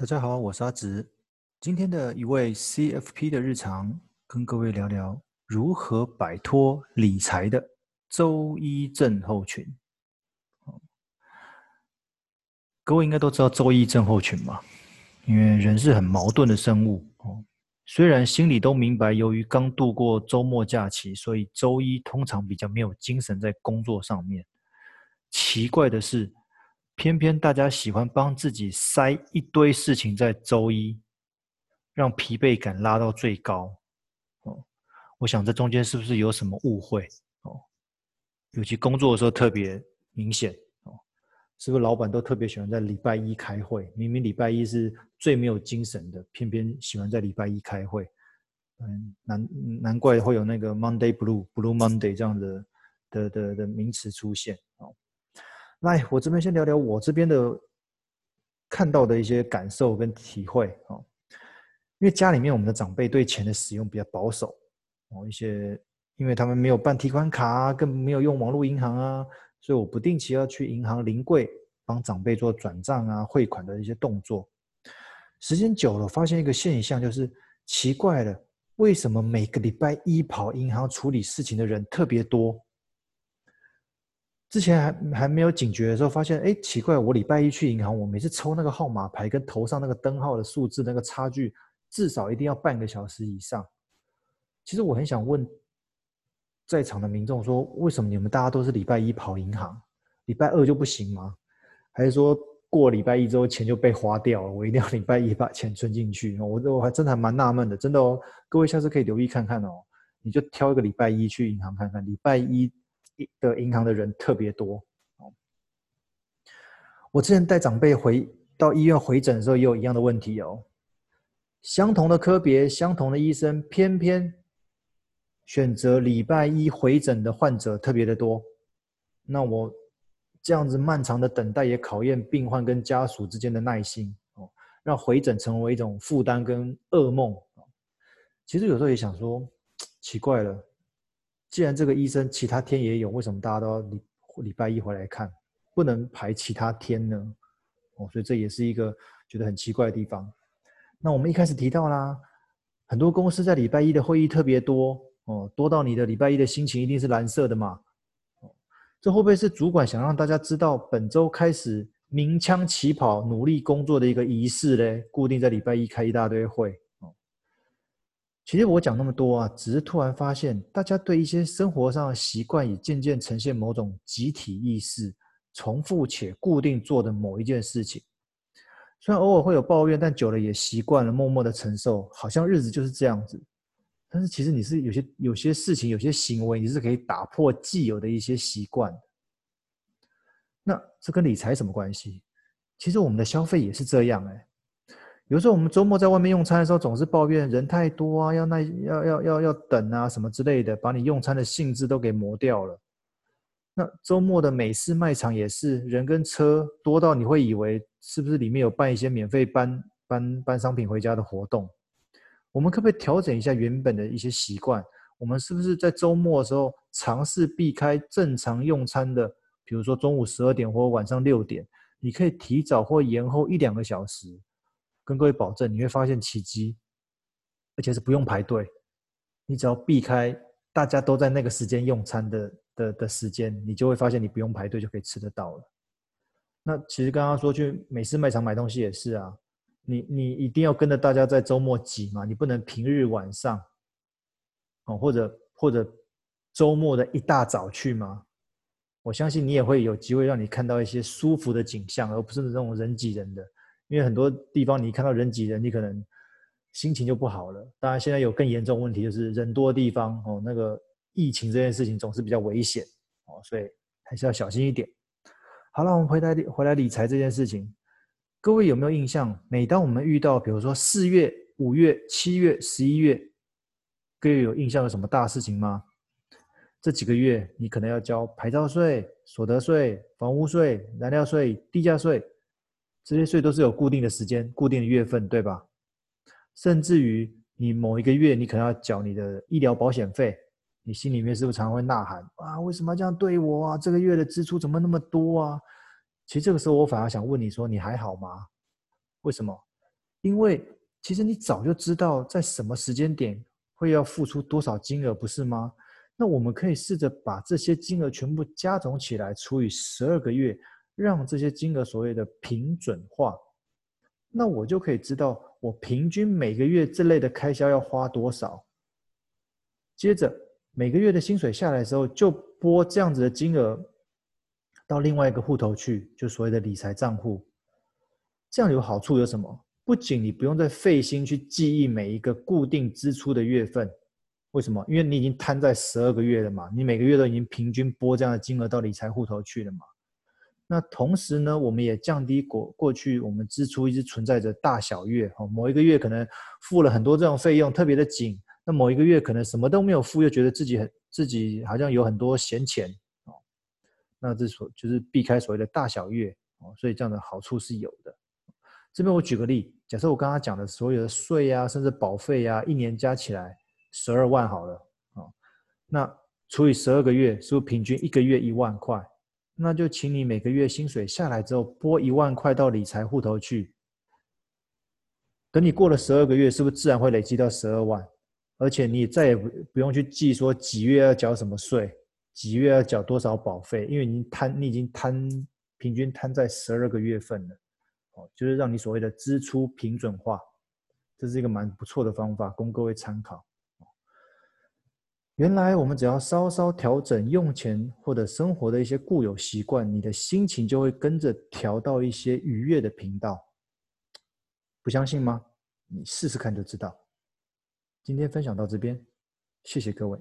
大家好，我是阿直。今天的一位 CFP 的日常，跟各位聊聊如何摆脱理财的周一症候群。各位应该都知道周一症候群嘛，因为人是很矛盾的生物哦。虽然心里都明白，由于刚度过周末假期，所以周一通常比较没有精神在工作上面。奇怪的是，偏偏大家喜欢帮自己塞一堆事情在周一，让疲惫感拉到最高。哦，我想这中间是不是有什么误会？哦，尤其工作的时候特别明显。哦，是不是老板都特别喜欢在礼拜一开会？明明礼拜一是最没有精神的，偏偏喜欢在礼拜一开会。嗯，难难怪会有那个 Monday Blue、Blue Monday 这样的的的的名词出现。来，我这边先聊聊我这边的看到的一些感受跟体会哦。因为家里面我们的长辈对钱的使用比较保守哦，一些因为他们没有办提款卡啊，更没有用网络银行啊，所以我不定期要去银行临柜帮长辈做转账啊、汇款的一些动作。时间久了，发现一个现象，就是奇怪了，为什么每个礼拜一跑银行处理事情的人特别多？之前还还没有警觉的时候，发现哎，奇怪，我礼拜一去银行，我每次抽那个号码牌跟头上那个灯号的数字那个差距，至少一定要半个小时以上。其实我很想问在场的民众说，为什么你们大家都是礼拜一跑银行，礼拜二就不行吗？还是说过礼拜一之后钱就被花掉了？我一定要礼拜一把钱存进去？我我还真的还蛮纳闷的，真的哦。各位下次可以留意看看哦，你就挑一个礼拜一去银行看看，礼拜一。的银行的人特别多。我之前带长辈回到医院回诊的时候，也有一样的问题哦。相同的科别，相同的医生，偏偏选择礼拜一回诊的患者特别的多。那我这样子漫长的等待，也考验病患跟家属之间的耐心哦，让回诊成为一种负担跟噩梦。其实有时候也想说，奇怪了。既然这个医生其他天也有，为什么大家都要礼礼拜一回来看，不能排其他天呢？哦，所以这也是一个觉得很奇怪的地方。那我们一开始提到啦，很多公司在礼拜一的会议特别多哦，多到你的礼拜一的心情一定是蓝色的嘛。哦，这会不会是主管想让大家知道本周开始鸣枪起跑、努力工作的一个仪式嘞？固定在礼拜一开一大堆会。其实我讲那么多啊，只是突然发现，大家对一些生活上的习惯也渐渐呈现某种集体意识，重复且固定做的某一件事情。虽然偶尔会有抱怨，但久了也习惯了，默默的承受，好像日子就是这样子。但是其实你是有些有些事情、有些行为，你是可以打破既有的一些习惯。那这跟理财什么关系？其实我们的消费也是这样哎。有时候我们周末在外面用餐的时候，总是抱怨人太多啊，要那要要要要等啊什么之类的，把你用餐的兴致都给磨掉了。那周末的美式卖场也是人跟车多到你会以为是不是里面有办一些免费搬搬搬商品回家的活动？我们可不可以调整一下原本的一些习惯？我们是不是在周末的时候尝试避开正常用餐的，比如说中午十二点或晚上六点，你可以提早或延后一两个小时。跟各位保证，你会发现奇迹，而且是不用排队。你只要避开大家都在那个时间用餐的的的时间，你就会发现你不用排队就可以吃得到了。那其实刚刚说去美式卖场买东西也是啊，你你一定要跟着大家在周末挤嘛，你不能平日晚上哦，或者或者周末的一大早去吗？我相信你也会有机会让你看到一些舒服的景象，而不是那种人挤人的。因为很多地方你看到人挤人，你可能心情就不好了。当然，现在有更严重的问题，就是人多的地方哦，那个疫情这件事情总是比较危险哦，所以还是要小心一点。好了，我们回来回来理财这件事情，各位有没有印象？每当我们遇到比如说四月、五月、七月、十一月，各位有印象有什么大事情吗？这几个月你可能要交牌照税、所得税、房屋税、燃料税、地价税。这些税都是有固定的时间、固定的月份，对吧？甚至于你某一个月，你可能要缴你的医疗保险费，你心里面是不是常会呐喊啊？为什么这样对我啊？这个月的支出怎么那么多啊？其实这个时候，我反而想问你说，你还好吗？为什么？因为其实你早就知道在什么时间点会要付出多少金额，不是吗？那我们可以试着把这些金额全部加总起来，除以十二个月，让这些金额所谓的平准化。那我就可以知道我平均每个月这类的开销要花多少。接着每个月的薪水下来的时候，就拨这样子的金额到另外一个户头去，就所谓的理财账户。这样有好处有什么？不仅你不用再费心去记忆每一个固定支出的月份，为什么？因为你已经摊在十二个月了嘛，你每个月都已经平均拨这样的金额到理财户头去了嘛。那同时呢，我们也降低过过去我们支出一直存在着大小月，哦，某一个月可能付了很多这种费用，特别的紧；那某一个月可能什么都没有付，又觉得自己很自己好像有很多闲钱，哦，那这所就是避开所谓的大小月，哦，所以这样的好处是有的。这边我举个例，假设我刚刚讲的所有的税啊，甚至保费啊，一年加起来十二万好了，啊，那除以十二个月，是不是平均一个月一万块？那就请你每个月薪水下来之后，拨一万块到理财户头去。等你过了十二个月，是不是自然会累积到十二万？而且你再也不不用去记说几月要缴什么税，几月要缴多少保费，因为你摊你已经摊平均摊在十二个月份了。哦就是让你所谓的支出平准化，这是一个蛮不错的方法，供各位参考。原来我们只要稍稍调整用钱或者生活的一些固有习惯，你的心情就会跟着调到一些愉悦的频道。不相信吗？你试试看就知道。今天分享到这边，谢谢各位。